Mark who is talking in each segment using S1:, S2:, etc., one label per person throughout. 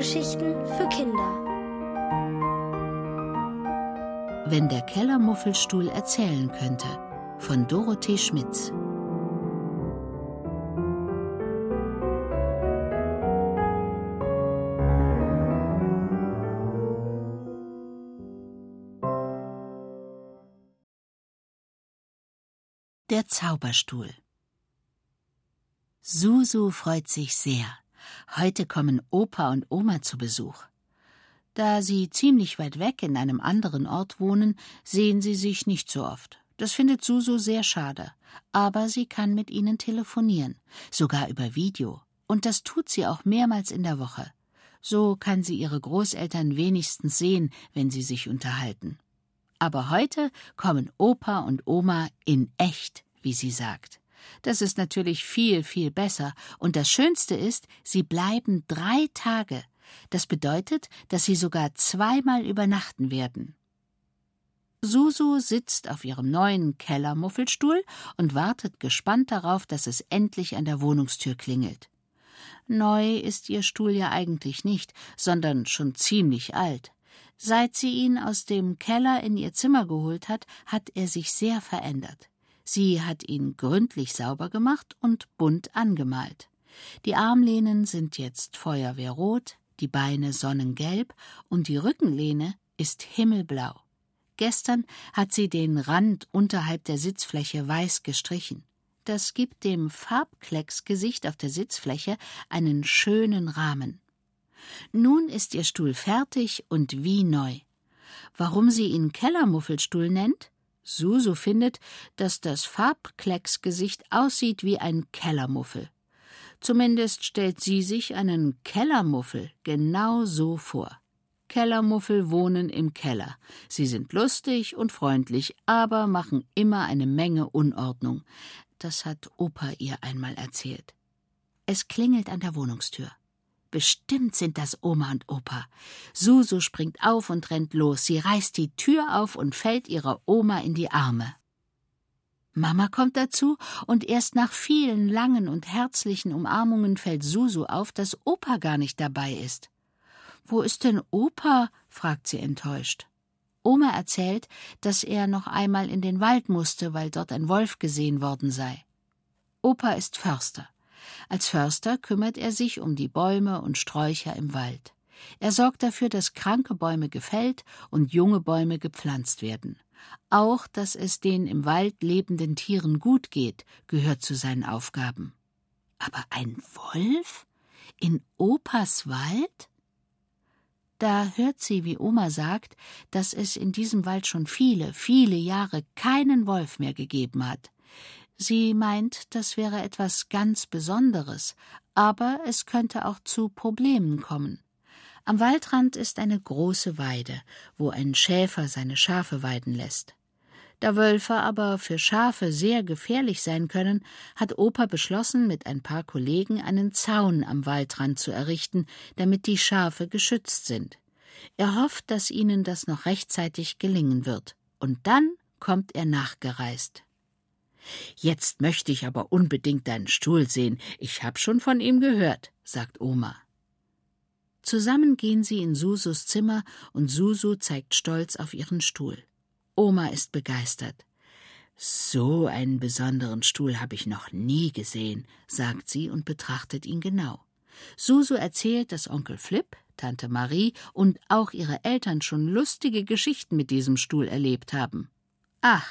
S1: Hörgeschichten für Kinder.
S2: Wenn der Kellermuffelstuhl erzählen könnte, von Dorothee Schmitz. Der Zauberstuhl Susu freut sich sehr. Heute kommen Opa und Oma zu Besuch. Da sie ziemlich weit weg in einem anderen Ort wohnen, sehen sie sich nicht so oft. Das findet Susu sehr schade. Aber sie kann mit ihnen telefonieren, sogar über Video. Und das tut sie auch mehrmals in der Woche. So kann sie ihre Großeltern wenigstens sehen, wenn sie sich unterhalten. Aber heute kommen Opa und Oma in echt, wie sie sagt. Das ist natürlich viel, viel besser. Und das Schönste ist, sie bleiben drei Tage. Das bedeutet, dass sie sogar zweimal übernachten werden. Susu sitzt auf ihrem neuen Kellermuffelstuhl und wartet gespannt darauf, dass es endlich an der Wohnungstür klingelt. Neu ist ihr Stuhl ja eigentlich nicht, sondern schon ziemlich alt. Seit sie ihn aus dem Keller in ihr Zimmer geholt hat, hat er sich sehr verändert. Sie hat ihn gründlich sauber gemacht und bunt angemalt. Die Armlehnen sind jetzt feuerwehrrot, die Beine sonnengelb und die Rückenlehne ist himmelblau. Gestern hat sie den Rand unterhalb der Sitzfläche weiß gestrichen. Das gibt dem Farbklecksgesicht auf der Sitzfläche einen schönen Rahmen. Nun ist ihr Stuhl fertig und wie neu. Warum sie ihn Kellermuffelstuhl nennt? Susu findet, dass das Farbklecksgesicht aussieht wie ein Kellermuffel. Zumindest stellt sie sich einen Kellermuffel genau so vor. Kellermuffel wohnen im Keller. Sie sind lustig und freundlich, aber machen immer eine Menge Unordnung. Das hat Opa ihr einmal erzählt. Es klingelt an der Wohnungstür. Bestimmt sind das Oma und Opa. Susu springt auf und rennt los. Sie reißt die Tür auf und fällt ihrer Oma in die Arme. Mama kommt dazu, und erst nach vielen langen und herzlichen Umarmungen fällt Susu auf, dass Opa gar nicht dabei ist. Wo ist denn Opa? fragt sie enttäuscht. Oma erzählt, dass er noch einmal in den Wald musste, weil dort ein Wolf gesehen worden sei. Opa ist Förster. Als Förster kümmert er sich um die Bäume und Sträucher im Wald. Er sorgt dafür, dass kranke Bäume gefällt und junge Bäume gepflanzt werden. Auch, dass es den im Wald lebenden Tieren gut geht, gehört zu seinen Aufgaben. Aber ein Wolf? In Opas Wald? Da hört sie, wie Oma sagt, dass es in diesem Wald schon viele, viele Jahre keinen Wolf mehr gegeben hat. Sie meint, das wäre etwas ganz Besonderes, aber es könnte auch zu Problemen kommen. Am Waldrand ist eine große Weide, wo ein Schäfer seine Schafe weiden lässt. Da Wölfe aber für Schafe sehr gefährlich sein können, hat Opa beschlossen, mit ein paar Kollegen einen Zaun am Waldrand zu errichten, damit die Schafe geschützt sind. Er hofft, dass ihnen das noch rechtzeitig gelingen wird. Und dann kommt er nachgereist. Jetzt möchte ich aber unbedingt deinen Stuhl sehen. Ich hab schon von ihm gehört, sagt Oma. Zusammen gehen sie in Susus Zimmer und Susu zeigt stolz auf ihren Stuhl. Oma ist begeistert. So einen besonderen Stuhl habe ich noch nie gesehen, sagt sie und betrachtet ihn genau. Susu erzählt, dass Onkel Flip, Tante Marie und auch ihre Eltern schon lustige Geschichten mit diesem Stuhl erlebt haben. Ach,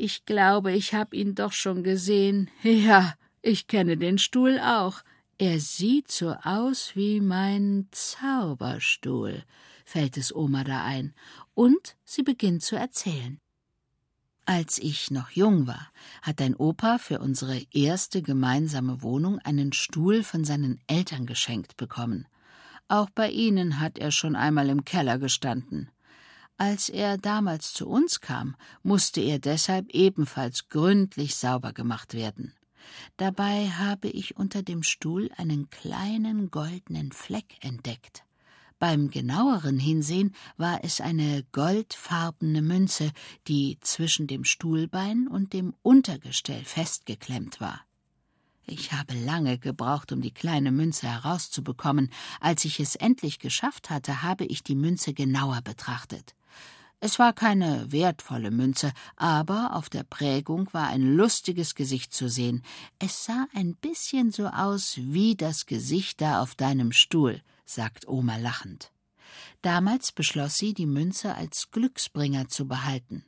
S2: ich glaube, ich hab ihn doch schon gesehen. Ja, ich kenne den Stuhl auch. Er sieht so aus wie mein Zauberstuhl, fällt es Oma da ein, und sie beginnt zu erzählen. Als ich noch jung war, hat dein Opa für unsere erste gemeinsame Wohnung einen Stuhl von seinen Eltern geschenkt bekommen. Auch bei ihnen hat er schon einmal im Keller gestanden. Als er damals zu uns kam, musste er deshalb ebenfalls gründlich sauber gemacht werden. Dabei habe ich unter dem Stuhl einen kleinen goldenen Fleck entdeckt. Beim genaueren Hinsehen war es eine goldfarbene Münze, die zwischen dem Stuhlbein und dem Untergestell festgeklemmt war. Ich habe lange gebraucht, um die kleine Münze herauszubekommen. Als ich es endlich geschafft hatte, habe ich die Münze genauer betrachtet. Es war keine wertvolle Münze, aber auf der Prägung war ein lustiges Gesicht zu sehen. Es sah ein bisschen so aus wie das Gesicht da auf deinem Stuhl, sagt Oma lachend. Damals beschloss sie, die Münze als Glücksbringer zu behalten.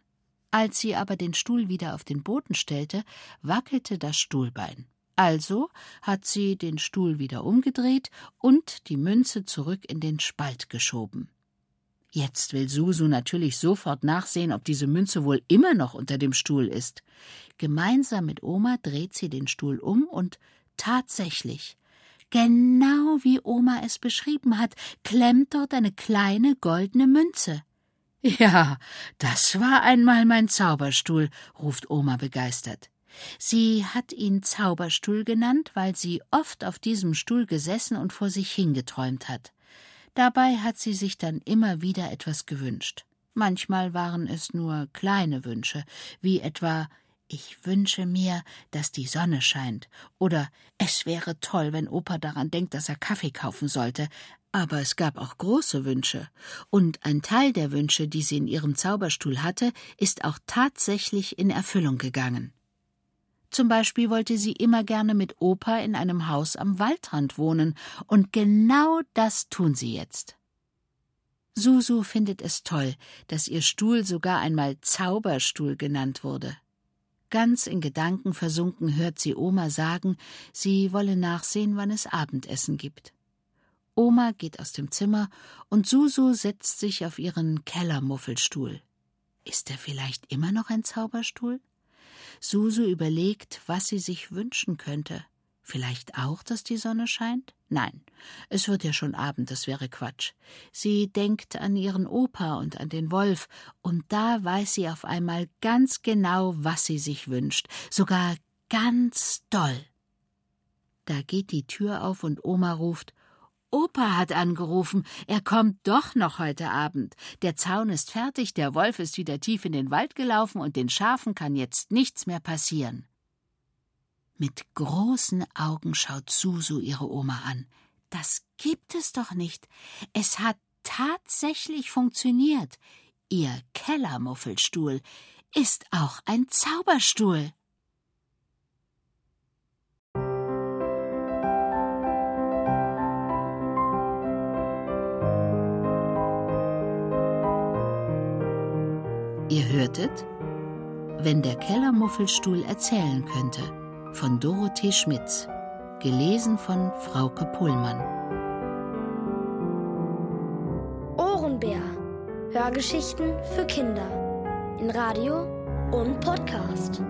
S2: Als sie aber den Stuhl wieder auf den Boden stellte, wackelte das Stuhlbein. Also hat sie den Stuhl wieder umgedreht und die Münze zurück in den Spalt geschoben. Jetzt will Susu natürlich sofort nachsehen, ob diese Münze wohl immer noch unter dem Stuhl ist. Gemeinsam mit Oma dreht sie den Stuhl um und tatsächlich, genau wie Oma es beschrieben hat, klemmt dort eine kleine goldene Münze. Ja, das war einmal mein Zauberstuhl, ruft Oma begeistert. Sie hat ihn Zauberstuhl genannt, weil sie oft auf diesem Stuhl gesessen und vor sich hingeträumt hat. Dabei hat sie sich dann immer wieder etwas gewünscht. Manchmal waren es nur kleine Wünsche, wie etwa ich wünsche mir, dass die Sonne scheint, oder es wäre toll, wenn Opa daran denkt, dass er Kaffee kaufen sollte, aber es gab auch große Wünsche, und ein Teil der Wünsche, die sie in ihrem Zauberstuhl hatte, ist auch tatsächlich in Erfüllung gegangen. Zum Beispiel wollte sie immer gerne mit Opa in einem Haus am Waldrand wohnen, und genau das tun sie jetzt. Susu findet es toll, dass ihr Stuhl sogar einmal Zauberstuhl genannt wurde. Ganz in Gedanken versunken hört sie Oma sagen, sie wolle nachsehen, wann es Abendessen gibt. Oma geht aus dem Zimmer und Susu setzt sich auf ihren Kellermuffelstuhl. Ist er vielleicht immer noch ein Zauberstuhl? Susu überlegt, was sie sich wünschen könnte. Vielleicht auch, dass die Sonne scheint? Nein, es wird ja schon Abend, das wäre Quatsch. Sie denkt an ihren Opa und an den Wolf, und da weiß sie auf einmal ganz genau, was sie sich wünscht, sogar ganz doll. Da geht die Tür auf und Oma ruft Opa hat angerufen, er kommt doch noch heute Abend. Der Zaun ist fertig, der Wolf ist wieder tief in den Wald gelaufen und den Schafen kann jetzt nichts mehr passieren. Mit großen Augen schaut Susu ihre Oma an. Das gibt es doch nicht. Es hat tatsächlich funktioniert. Ihr Kellermuffelstuhl ist auch ein Zauberstuhl. Hörtet Wenn der Kellermuffelstuhl erzählen könnte von Dorothee Schmitz, gelesen von Frauke Pullmann.
S1: Ohrenbär. Hörgeschichten für Kinder in Radio und Podcast.